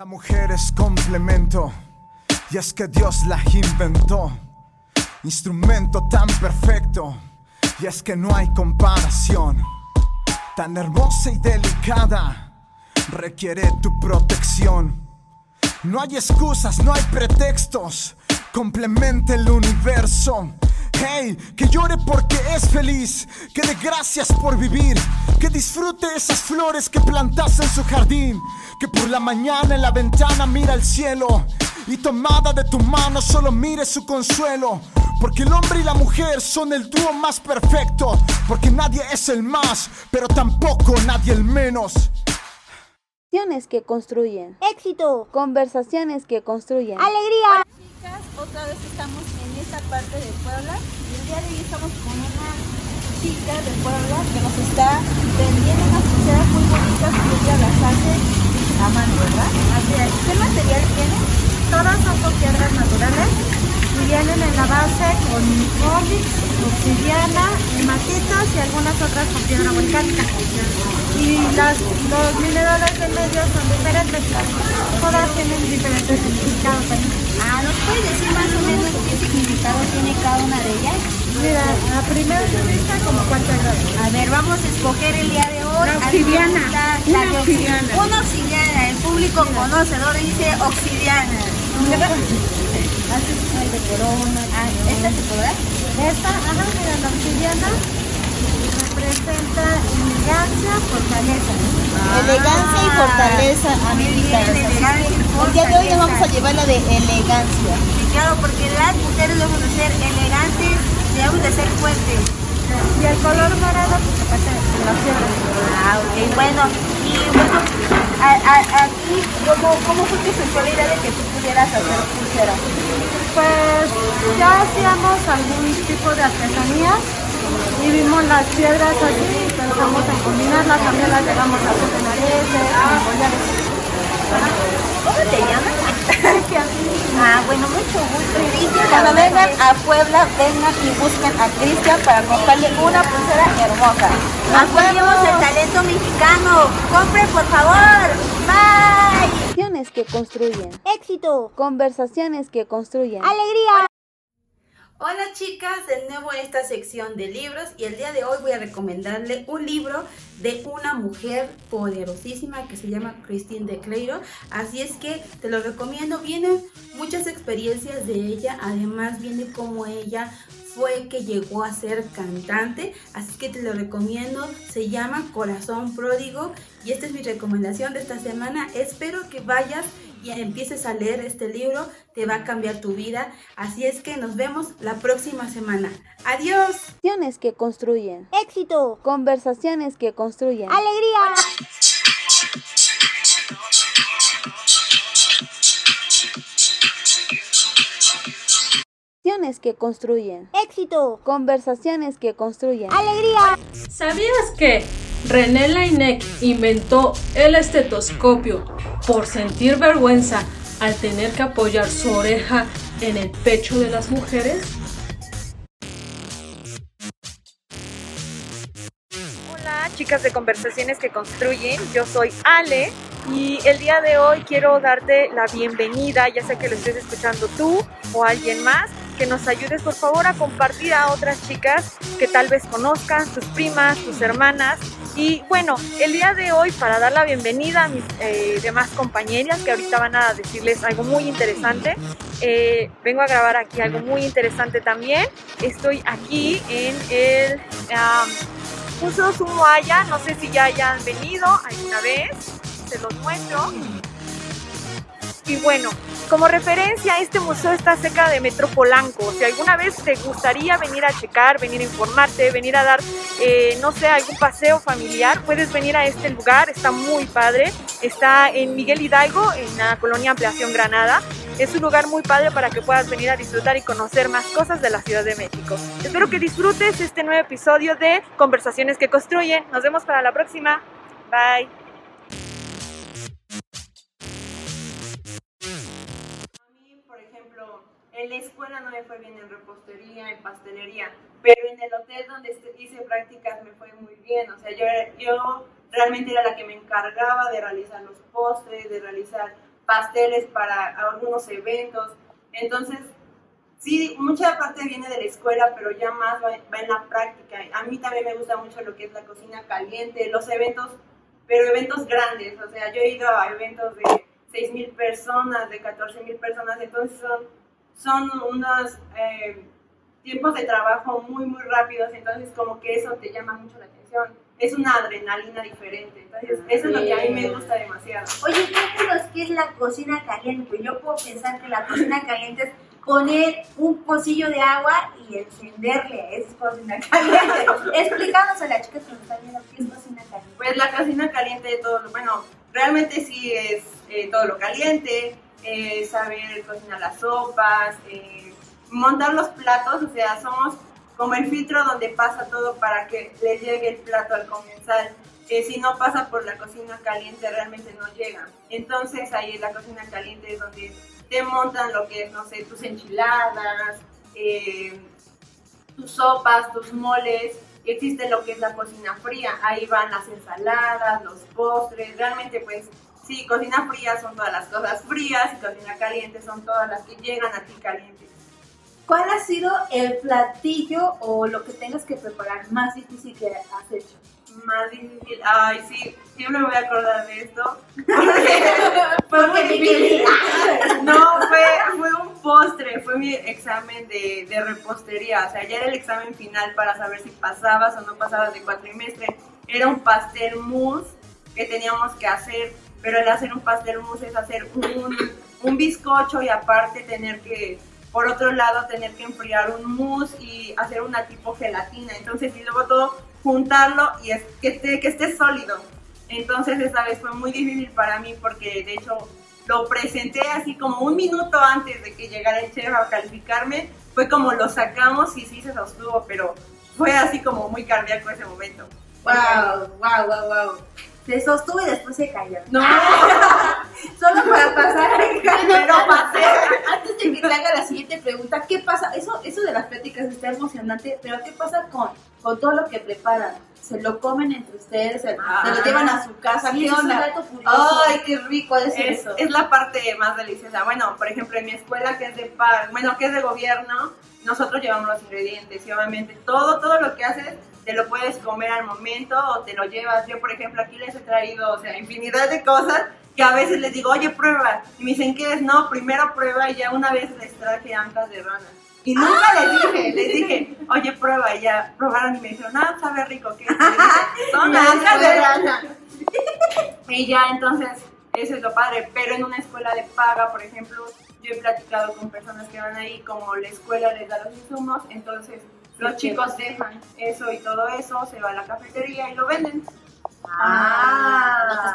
La mujer es complemento, y es que Dios la inventó. Instrumento tan perfecto, y es que no hay comparación. Tan hermosa y delicada, requiere tu protección. No hay excusas, no hay pretextos, complementa el universo. Hey, que llore porque es feliz, que dé gracias por vivir, que disfrute esas flores que plantas en su jardín, que por la mañana en la ventana mira al cielo y tomada de tu mano solo mire su consuelo. Porque el hombre y la mujer son el dúo más perfecto, porque nadie es el más, pero tampoco nadie el menos. Conversaciones que construyen. Éxito. Conversaciones que construyen. Alegría. Chicas, otra vez estamos en esta parte de Puebla y el día de hoy estamos con una de Puebla que nos está vendiendo unas pulseras muy bonitas que ella las hace a mano, ¿verdad? Así es. ¿Qué material tiene? Todas son con piedras naturales y vienen en la base con ónix, obsidiana, hematitas y algunas otras con piedra volcánica. Y los minerales del medio son diferentes, todas tienen diferentes significados. Ah, ¿nos puedes decir más o menos qué significado tiene cada una de ellas? Mira, la primera se vista como cuarto grado. A ver, vamos a escoger el día de hoy. La a obsidiana, la- una obsidiana, el público conocedor dice obsidiana. Así es de corona. Ah, ¿esta se podrá? Esta, ajá, mira, la obsidiana representa elegancia, fortaleza. Elegancia y fortaleza, y El día de hoy nos vamos a llevar la de elegancia. Sí, claro, porque las mujeres debemos de ser elegantes, debemos de ser fuertes. Y el color morado, se pasa de la piedra. Ah, ok, bueno. Y bueno, a- a- aquí, ¿cómo, ¿cómo fue la idea de que tú pudieras hacer pulseras? Pues ya hacíamos algún tipo de artesanías y vimos las piedras así y pensamos en combinarlas, también las llegamos a hacer en aretes, en collares. ¿Cómo te llamas? Ah, bueno, mucho gusto. Cristian, Cuando vengan a Puebla, vengan y busquen a Cristian para comprarle una pulsera hermosa. Apoyemos el talento mexicano. Compre, por favor. Bye. Conversaciones que construyen. Éxito. Conversaciones que construyen. Alegría. Hola chicas, de nuevo en esta sección de libros y el día de hoy voy a recomendarle un libro de una mujer poderosísima que se llama Christine de Cleiro. Así es que te lo recomiendo, vienen muchas experiencias de ella, además viene cómo ella fue que llegó a ser cantante, así que te lo recomiendo, se llama Corazón Pródigo y esta es mi recomendación de esta semana. Espero que vayas y empieces a leer este libro, te va a cambiar tu vida. Así es que nos vemos la próxima semana. Adiós. Conversaciones que construyen. Éxito. Conversaciones que construyen. Alegría. Conversaciones que construyen. Éxito. Conversaciones que construyen. Alegría. ¿Sabías que René Laennec inventó el estetoscopio por sentir vergüenza al tener que apoyar su oreja en el pecho de las mujeres? Hola, chicas de Conversaciones que Construyen. Yo soy Ale y el día de hoy quiero darte la bienvenida, ya sea que lo estés escuchando tú o alguien más, que nos ayudes por favor a compartir a otras chicas que tal vez conozcan, tus primas, tus hermanas. Y bueno, el día de hoy para dar la bienvenida a mis eh, demás compañeras que ahorita van a decirles algo muy interesante, eh, vengo a grabar aquí algo muy interesante también. Estoy aquí en el... am, Museo no sé si ya hayan venido alguna vez, se los muestro. Y bueno, como referencia, este museo está cerca de Metro Polanco. Si alguna vez te gustaría venir a checar, venir a informarte, venir a dar, eh, no sé, algún paseo familiar, puedes venir a este lugar, está muy padre. Está en Miguel Hidalgo, en la colonia Ampliación Granada. Es un lugar muy padre para que puedas venir a disfrutar y conocer más cosas de la Ciudad de México. Espero que disfrutes este nuevo episodio de Conversaciones que Construyen. Nos vemos para la próxima. Bye. En la escuela no me fue bien en repostería, en pastelería, pero en el hotel donde hice prácticas me fue muy bien. O sea, yo, yo realmente era la que me encargaba de realizar los postres, de realizar pasteles para algunos eventos. Entonces, sí, mucha parte viene de la escuela, pero ya más va, va en la práctica. A mí también me gusta mucho lo que es la cocina caliente, los eventos, pero eventos grandes. O sea, yo he ido a eventos de 6 mil personas, de 14 mil personas, entonces son, son unos eh, tiempos de trabajo muy, muy rápidos, entonces como que eso te llama mucho la atención. Es una adrenalina diferente, entonces eso es lo que a mí me gusta demasiado. Oye, qué es la cocina caliente. Pues yo puedo pensar que la cocina caliente es poner un pocillo de agua y encenderle. Es cocina caliente. Explícanos a la chica que nos está viendo qué es cocina caliente. Pues la cocina caliente de todo bueno, realmente sí es eh, todo lo caliente, eh, saber cocinar las sopas, eh, montar los platos, o sea, somos como el filtro donde pasa todo para que le llegue el plato al comensal. Si no pasa por la cocina caliente realmente no llega. Entonces ahí en la cocina caliente es donde te montan lo que es, no sé, tus enchiladas, tus sopas, tus moles. Existe lo que es la cocina fría, ahí van las ensaladas, los postres, realmente pues sí, cocina fría son todas las cosas frías y cocina caliente son todas las que llegan a ti calientes. ¿Cuál ha sido el platillo o lo que tengas que preparar más difícil que has hecho? Más difícil, ay sí, siempre me voy a acordar de esto. fue muy difícil. No, fue, fue un postre, fue mi examen de, de repostería, o sea, ya era el examen final para saber si pasabas o no pasabas de cuatrimestre. Era un pastel mousse que teníamos que hacer, pero el hacer un pastel mousse es hacer un, un bizcocho y aparte tener que, por otro lado, tener que enfriar un mousse y hacer una tipo gelatina. Entonces, y luego todo juntarlo y es, que, esté, que esté sólido. Entonces, esa vez fue muy difícil para mí porque, de hecho, lo presenté así como un minuto antes de que llegara el chef a calificarme. Fue como lo sacamos y sí se sostuvo, pero fue así como muy cardíaco ese momento. Wow, wow, wow, wow. Se sostuvo y después se cayó. No, Solo para pasar. pero pasé. Antes de que te haga la siguiente pregunta, ¿qué pasa? Eso, eso de las pláticas está emocionante, pero ¿qué pasa con, con todo lo que preparan? ¿Se lo comen entre ustedes? ¿Se, se lo llevan a su casa? Sí, ¿Qué onda? Ay, qué rico es, es, eso. es la parte más deliciosa. Bueno, por ejemplo, en mi escuela que es de bueno, que es de gobierno, nosotros llevamos los ingredientes y obviamente todo, todo lo que haces te lo puedes comer al momento o te lo llevas. Yo, por ejemplo, aquí les he traído, o sea, infinidad de cosas que a veces les digo, oye, prueba. Y me dicen, ¿qué es? No, primero prueba y ya una vez les traje ancas de rana. Y nunca les dije, les dije, oye, prueba. Y ya probaron y me dijeron, ah, sabe rico, ¿qué? es?" Y les dije, Son de rana. Y ya, entonces, eso es lo padre. Pero en una escuela de paga, por ejemplo, yo he platicado con personas que van ahí, como la escuela les da los insumos, entonces los chicos dejan eso y todo eso, se va a la cafetería y lo venden. Ah.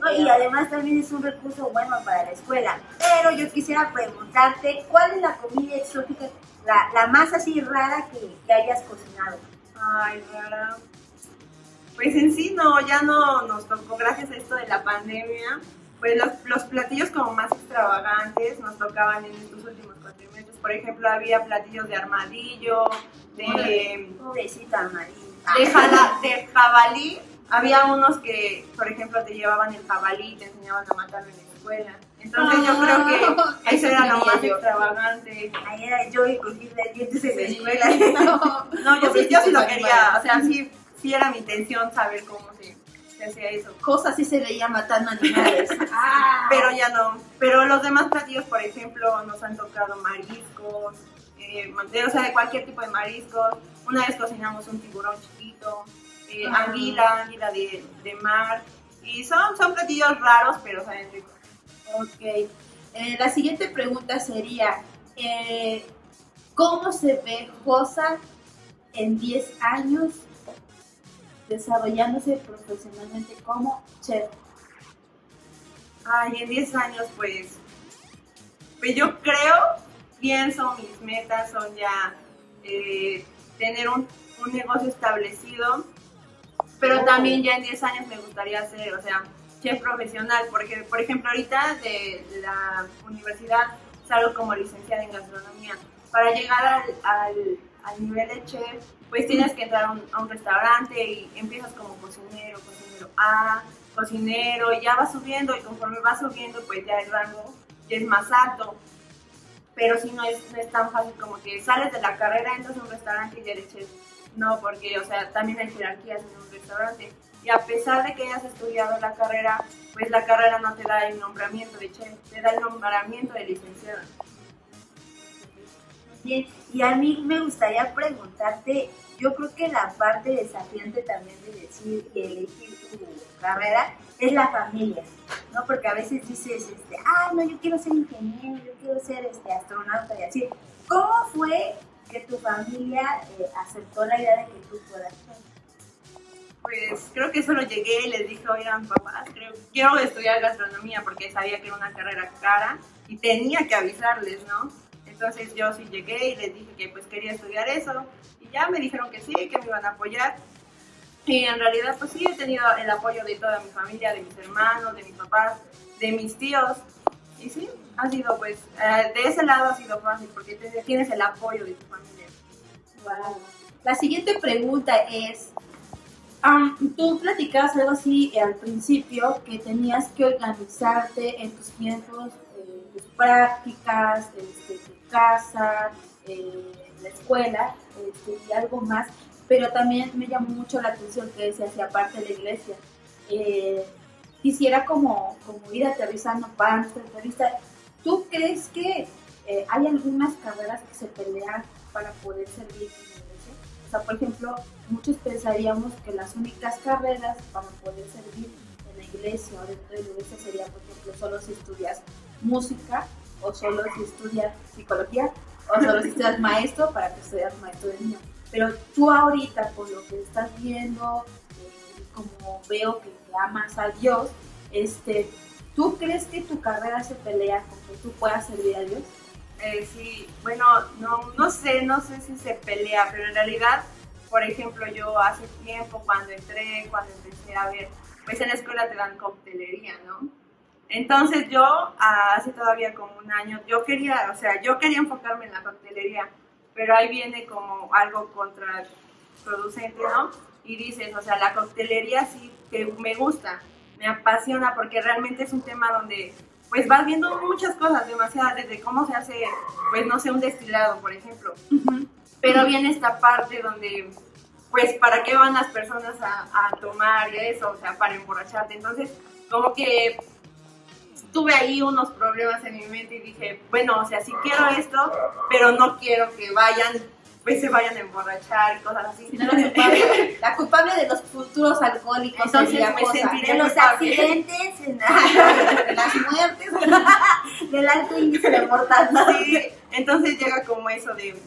No, y además también es un recurso bueno para la escuela. Pero yo quisiera preguntarte, ¿cuál es la comida exótica, la, la más así rara que, que hayas cocinado? Ay, rara. Pues en sí no, ya no nos tocó, gracias a esto de la pandemia, pues los, los platillos como más extravagantes nos tocaban en estos últimos cuatrimestres. Por ejemplo, había platillos de armadillo, de, Pobrecita de, jala- de jabalí. Había unos que, por ejemplo, te llevaban el jabalí y te enseñaban a matarlo en la escuela. Entonces yo creo que eso era lo más extravagante. Ahí era yo y cogerle dientes en la Sí. escuela. No, yo sí, yo sí lo quería, animal. o sea, sí, sí era mi intención saber cómo se, se hacía eso. Cosas sí se veía matando animales. Pero ya no. Pero los demás platillos, por ejemplo, nos han tocado mariscos, eh, o sea, de cualquier tipo de mariscos. Una vez cocinamos un tiburón chiquito, eh, anguila, anguila de, de mar. Y son, son platillos raros, pero saben ricos. Ok. Eh, la siguiente pregunta sería, eh, ¿cómo se ve Josa en 10 años desarrollándose profesionalmente como chef? Ay, en 10 años, pues, pues yo creo, pienso, mis metas son ya eh, tener un, un negocio establecido, pero también ya en 10 años me gustaría ser, o sea, chef profesional, porque, por ejemplo, ahorita de la universidad salgo como licenciada en gastronomía. Para llegar al, al, al nivel de chef, pues tienes que entrar a un, a un restaurante y empiezas como cocinero, cocinero A, cocinero, y ya va subiendo, y conforme va subiendo, pues ya el rango ya es más alto. Pero si no es, no es tan fácil como que sales de la carrera, entras a un restaurante y ya eres chef. No, porque, o sea, también hay jerarquías en un restaurante. Y a pesar de que hayas estudiado la carrera, pues la carrera no te da el nombramiento de chef, te da el nombramiento de licenciada. Bien, y a mí me gustaría preguntarte, yo creo que la parte desafiante también de decir y elegir tu carrera es la familia, ¿no? Porque a veces dices, este, ah, no, yo quiero ser ingeniero, yo quiero ser este, astronauta y así. ¿Cómo fue que tu familia eh, aceptó la idea de que tú fueras? Pues creo que solo llegué y les dije, oigan, papás, creo, quiero estudiar gastronomía porque sabía que era una carrera cara y tenía que avisarles, ¿no? Entonces yo sí llegué y les dije que pues quería estudiar eso y ya me dijeron que sí, que me iban a apoyar. Y en realidad pues sí he tenido el apoyo de toda mi familia, de mis hermanos, de mis papás, de mis tíos. Sí, ha sido pues, eh, de ese lado ha sido fácil porque te- tienes el apoyo de tu familia. Wow. La siguiente pregunta es, am, tú platicabas algo así eh, al principio, que tenías que organizarte en tus tiempos, eh, tus prácticas, este, tu casa, eh, la escuela este, y algo más, pero también me llamó mucho la atención que decías, y aparte de la iglesia. Eh, quisiera como, como ir aterrizando para nuestra entrevista. ¿Tú crees que eh, hay algunas carreras que se pelean para poder servir en la iglesia? O sea, por ejemplo, muchos pensaríamos que las únicas carreras para poder servir en la iglesia o dentro de la iglesia sería, por ejemplo, solo si estudias música o solo si estudias psicología o solo si estudias maestro para que seas maestro de niños. Pero tú ahorita, por lo que estás viendo, como veo que, que amas a Dios, este, ¿tú crees que tu carrera se pelea con que tú puedas servir a Dios? Eh, sí, bueno, no, no sé, no sé si se pelea, pero en realidad, por ejemplo, yo hace tiempo cuando entré, cuando empecé a ver, pues en la escuela te dan coctelería, ¿no? Entonces yo, hace todavía como un año, yo quería, o sea, yo quería enfocarme en la coctelería, pero ahí viene como algo contraproducente, ¿no? Y dices, o sea, la coctelería sí que me gusta, me apasiona porque realmente es un tema donde pues vas viendo muchas cosas, demasiadas, desde cómo se hace, pues no sé, un destilado, por ejemplo. Pero viene esta parte donde, pues, ¿para qué van las personas a, a tomar y eso? O sea, para emborracharte. Entonces, como que tuve ahí unos problemas en mi mente y dije, bueno, o sea, sí quiero esto, pero no quiero que vayan, pues se vayan a emborrachar y cosas así. No, la, culpable, la culpable de los futuros alcohólicos Entonces me cosa. sentiré De los culpable. accidentes, en- de las muertes, del alto índice de mortalidad. Sí, entonces llega como eso de,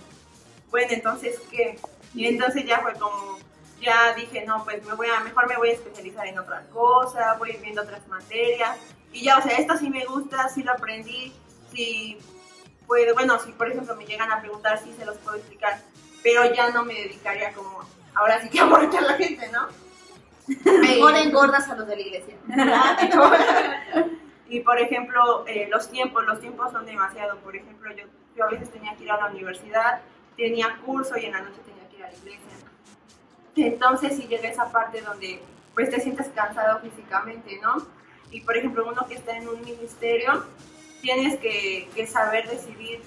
bueno, entonces, ¿qué? Y entonces ya fue como, ya dije, no, pues me voy a, mejor me voy a especializar en otra cosa, voy viendo otras materias. Y ya, o sea, esto sí me gusta, sí lo aprendí, sí puedo, bueno, si por ejemplo me llegan a preguntar, sí se los puedo explicar, pero ya no me dedicaría como, ahora sí que a a la gente, ¿no? Mejor engordas a los de la iglesia. Y por ejemplo, eh, los tiempos, los tiempos son demasiado. Por ejemplo, yo, yo a veces tenía que ir a la universidad, tenía curso y en la noche tenía que ir a la iglesia. Entonces sí llega esa parte donde pues te sientes cansado físicamente, ¿no? Y por ejemplo, uno que está en un ministerio, tienes que, que saber decidir.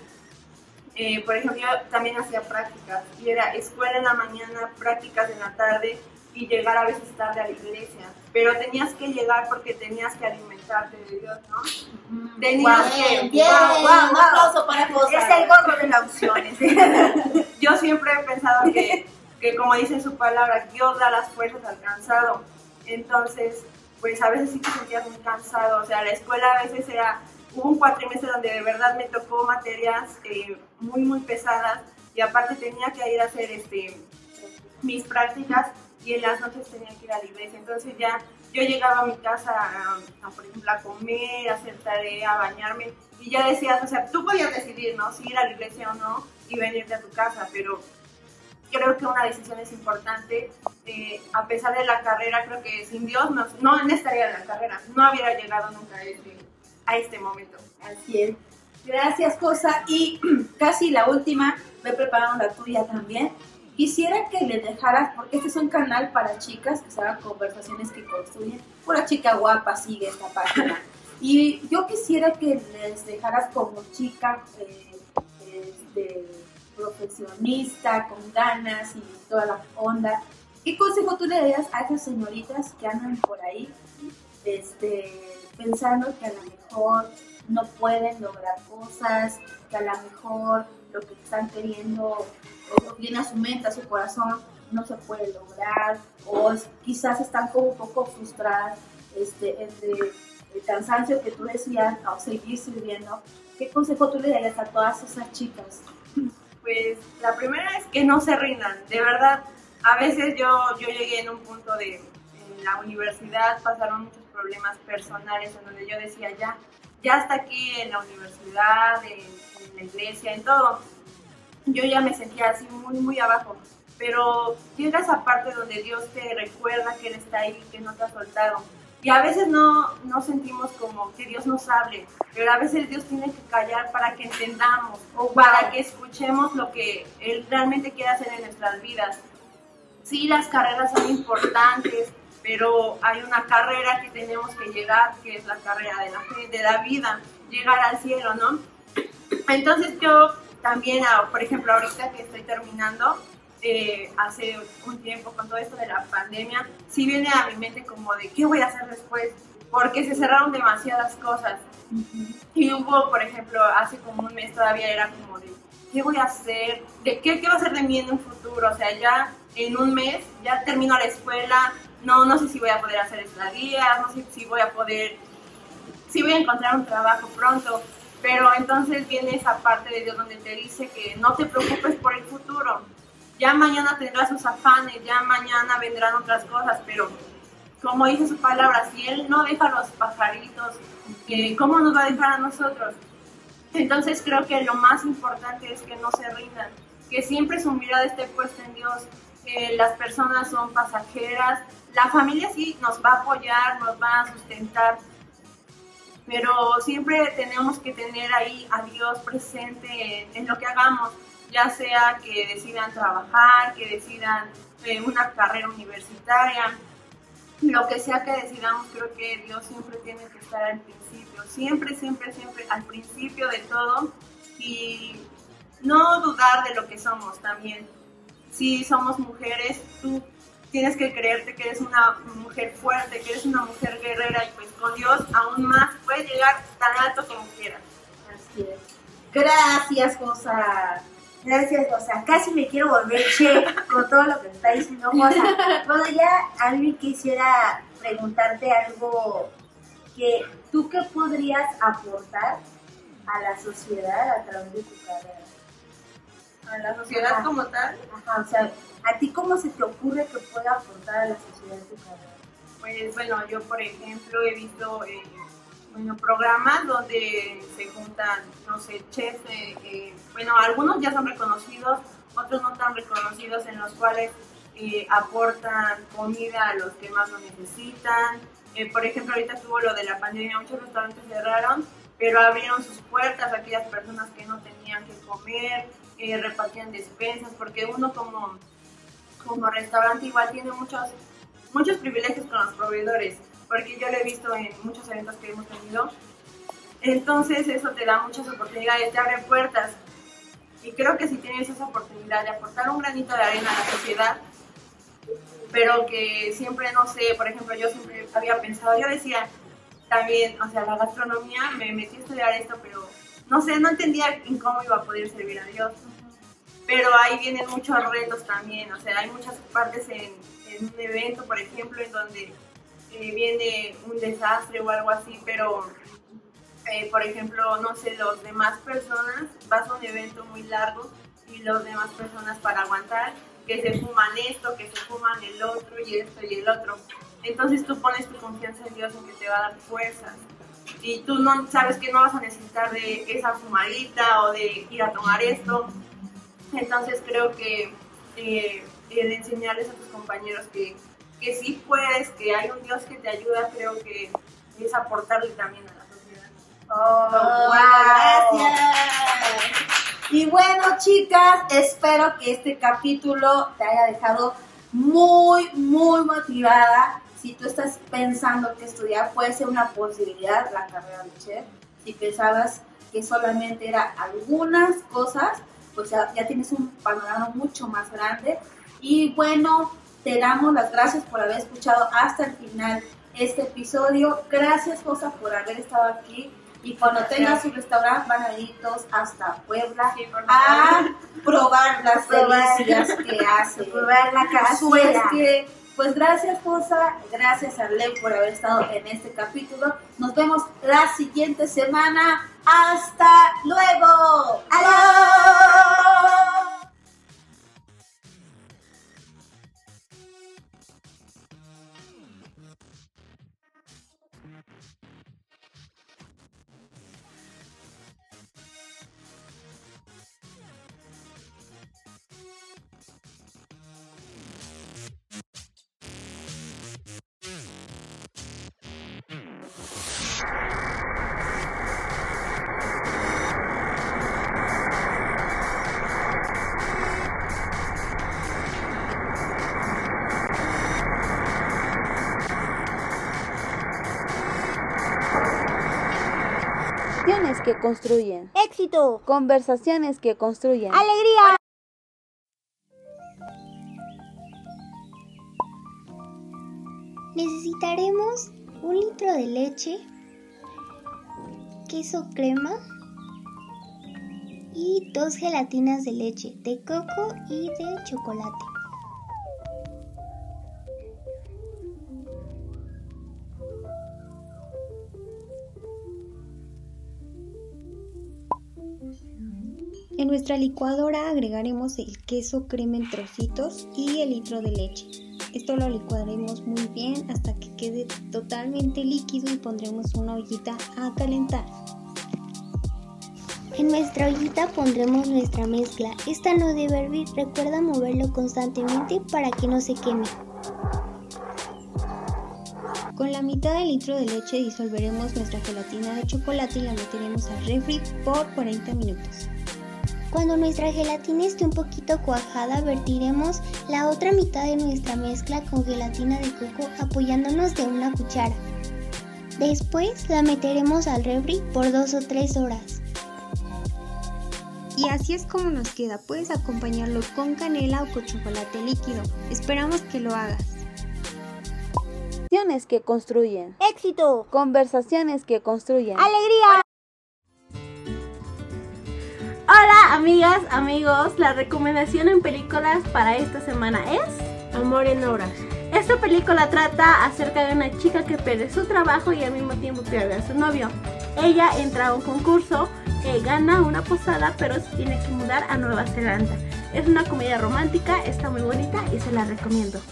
Eh, por ejemplo, yo también hacía prácticas y era escuela en la mañana, prácticas en la tarde y llegar a veces tarde a la iglesia. Pero tenías que llegar porque tenías que alimentarte de Dios, ¿no? Tenías que... Bien, Wow, wow, un wow. aplauso para Cosa. Es el gorro de la opción. ese. Yo siempre he pensado que, que, como dice su palabra, Dios da las fuerzas al cansado. Entonces, pues a veces sí te sentías muy cansado. O sea, la escuela a veces era, hubo un cuatrimestre donde de verdad me tocó materias eh, muy, muy pesadas y aparte tenía que ir a hacer este, mis prácticas y en las noches tenía que ir a la iglesia. Entonces ya yo llegaba a mi casa, a, por ejemplo, a comer, a hacer tarea, a bañarme y ya decías, o sea, tú podías decidir, ¿no? Si ir a la iglesia o no y venirte a tu casa, pero creo que una decisión es importante. Eh, a pesar de la carrera, creo que sin Dios no, no estaría en la carrera, no hubiera llegado nunca a este, a este momento. Así es. Gracias, Cosa. Y casi la última, me prepararon la tuya también. quisiera que le dejaras, porque este es un canal para chicas que se llama Conversaciones que Construyen. Pura chica guapa sigue esta página. Y yo quisiera que les dejaras como chica eh, este, profesionista, con ganas y toda la onda. ¿Qué consejo tú le darías a esas señoritas que andan por ahí este, pensando que a lo mejor no pueden lograr cosas, que a lo mejor lo que están queriendo o viene a su mente, a su corazón, no se puede lograr, o quizás están como un poco frustradas este, entre el cansancio que tú decías o seguir sirviendo. ¿Qué consejo tú le darías a todas esas chicas? Pues la primera es que no se rindan, de verdad. A veces yo, yo llegué en un punto de, en la universidad pasaron muchos problemas personales en donde yo decía ya, ya hasta aquí en la universidad, en, la iglesia, en todo. Yo ya me sentía así muy, muy abajo. Pero llega esa parte donde Dios te recuerda que Él está ahí, que no te ha soltado. Y a veces no, no sentimos como que Dios nos hable, pero a veces Dios tiene que callar para que entendamos o para que escuchemos lo que Él realmente quiere hacer en nuestras vidas. Sí, las carreras son importantes, pero hay una carrera que tenemos que llegar, que es la carrera de la de la vida, llegar al cielo, ¿no? Entonces yo también, ah, por ejemplo, ahorita que estoy terminando, eh, hace un tiempo con todo esto de la pandemia, sí viene a mi mente como de qué voy a hacer después, porque se cerraron demasiadas cosas. Y hubo, por ejemplo, hace como un mes todavía era como de qué voy a hacer, de qué, qué va a hacer de mí en un futuro, o sea, ya en un mes ya termino la escuela, no, no sé si voy a poder hacer estadías, no sé si voy a poder, si voy a encontrar un trabajo pronto, pero entonces viene esa parte de Dios donde te dice que no te preocupes por el futuro, ya mañana tendrás sus afanes, ya mañana vendrán otras cosas, pero como dice su palabra, si Él no deja a los pajaritos, ¿cómo nos va a dejar a nosotros? Entonces creo que lo más importante es que no se rindan, que siempre su mirada esté puesta en Dios, que las personas son pasajeras, la familia sí nos va a apoyar, nos va a sustentar, pero siempre tenemos que tener ahí a Dios presente en, lo que hagamos ya sea que decidan trabajar, que decidan eh, una carrera universitaria, lo que sea que decidamos, creo que Dios siempre tiene que estar al principio, siempre, siempre, siempre al principio de todo y no dudar de lo que somos también. Si somos mujeres, tú tienes que creerte que eres una mujer fuerte, que eres una mujer guerrera y pues con Dios aún más puedes llegar tan alto como quieras. Así es. Gracias, Josa. Gracias, o sea, casi me quiero volver che con todo lo que está diciendo Josa. Bueno, ya a mí quisiera preguntarte algo que tú qué podrías aportar a la sociedad a través de tu carrera. ¿A la sociedad Ajá. como tal? Ajá, o sea, ¿a ti cómo se te ocurre que pueda aportar a la sociedad tu carrera? Pues bueno, yo por ejemplo he visto eh, bueno, programas donde se juntan, no sé, chefs, eh, eh, bueno, algunos ya son reconocidos, otros no tan reconocidos, en los cuales eh, aportan comida a los que más lo necesitan. Eh, por ejemplo, ahorita tuvo lo de la pandemia, muchos restaurantes cerraron, pero abrieron sus puertas a aquellas personas que no tenían que comer, eh, repartían despensas, porque uno como, como restaurante igual tiene muchos, muchos privilegios con los proveedores, porque yo lo he visto en muchos eventos que hemos tenido. Entonces eso te da muchas oportunidades, te abre puertas. Y creo que si tienes esa oportunidad de aportar un granito de arena a la sociedad, pero que siempre, no sé, por ejemplo, yo siempre había pensado, yo decía también, o sea, la gastronomía, me metí a estudiar esto, pero no sé, no entendía en cómo iba a poder servir a Dios. Pero ahí vienen muchos retos también, o sea, hay muchas partes en, en un evento, por ejemplo, en donde eh, viene un desastre o algo así, pero eh, por ejemplo, no sé, los demás personas, vas a un evento muy largo y los demás personas para aguantar, que se fuman esto, que se fuman el otro y esto y el otro. Entonces tú pones tu confianza en Dios en que te va a dar fuerzas. Y tú no sabes que no vas a necesitar de esa fumadita o de ir a tomar esto. Entonces creo que eh, el enseñarles a tus compañeros que, que sí puedes, que hay un Dios que te ayuda, creo que es aportarle también a la sociedad. Oh, wow. Gracias. Y bueno, chicas, espero que este capítulo te haya dejado muy, muy motivada. Si tú estás pensando que estudiar puede ser una posibilidad, la carrera de chef, si pensabas que solamente era algunas cosas, pues ya, ya tienes un panorama mucho más grande. Y bueno, te damos las gracias por haber escuchado hasta el final este episodio. Gracias, Rosa, por haber estado aquí. Y cuando tengas su restaurante van a ir todos hasta Puebla a probar las delicias que hace. Probar la que, pues gracias, Rosa. Gracias a Leo por haber estado en este capítulo. Nos vemos la siguiente semana. ¡Hasta luego! ¡Adiós! Que construyen. Éxito. Conversaciones que construyen. Alegría. Necesitaremos un litro de leche, queso crema y dos gelatinas de leche, de coco y de chocolate. En nuestra licuadora agregaremos el queso crema en trocitos y el litro de leche. Esto lo licuaremos muy bien hasta que quede totalmente líquido y pondremos una ollita a calentar. En nuestra ollita pondremos nuestra mezcla. Esta no debe hervir, recuerda moverlo constantemente para que no se queme. Con la mitad del litro de leche disolveremos nuestra gelatina de chocolate y la meteremos al refri por 40 minutos. Cuando nuestra gelatina esté un poquito cuajada, vertiremos la otra mitad de nuestra mezcla con gelatina de coco apoyándonos de una cuchara. Después la meteremos al refri por 2 o 3 horas. Y así es como nos queda, puedes acompañarlo con canela o con chocolate líquido. Esperamos que lo hagas. Conversaciones que construyen. Éxito. Conversaciones que construyen. Alegría. Hola amigas, amigos, la recomendación en películas para esta semana es Amor en Horas. Esta película trata acerca de una chica que pierde su trabajo y al mismo tiempo pierde a su novio. Ella entra a un concurso, eh, gana una posada, pero se tiene que mudar a Nueva Zelanda. Es una comedia romántica, está muy bonita y se la recomiendo.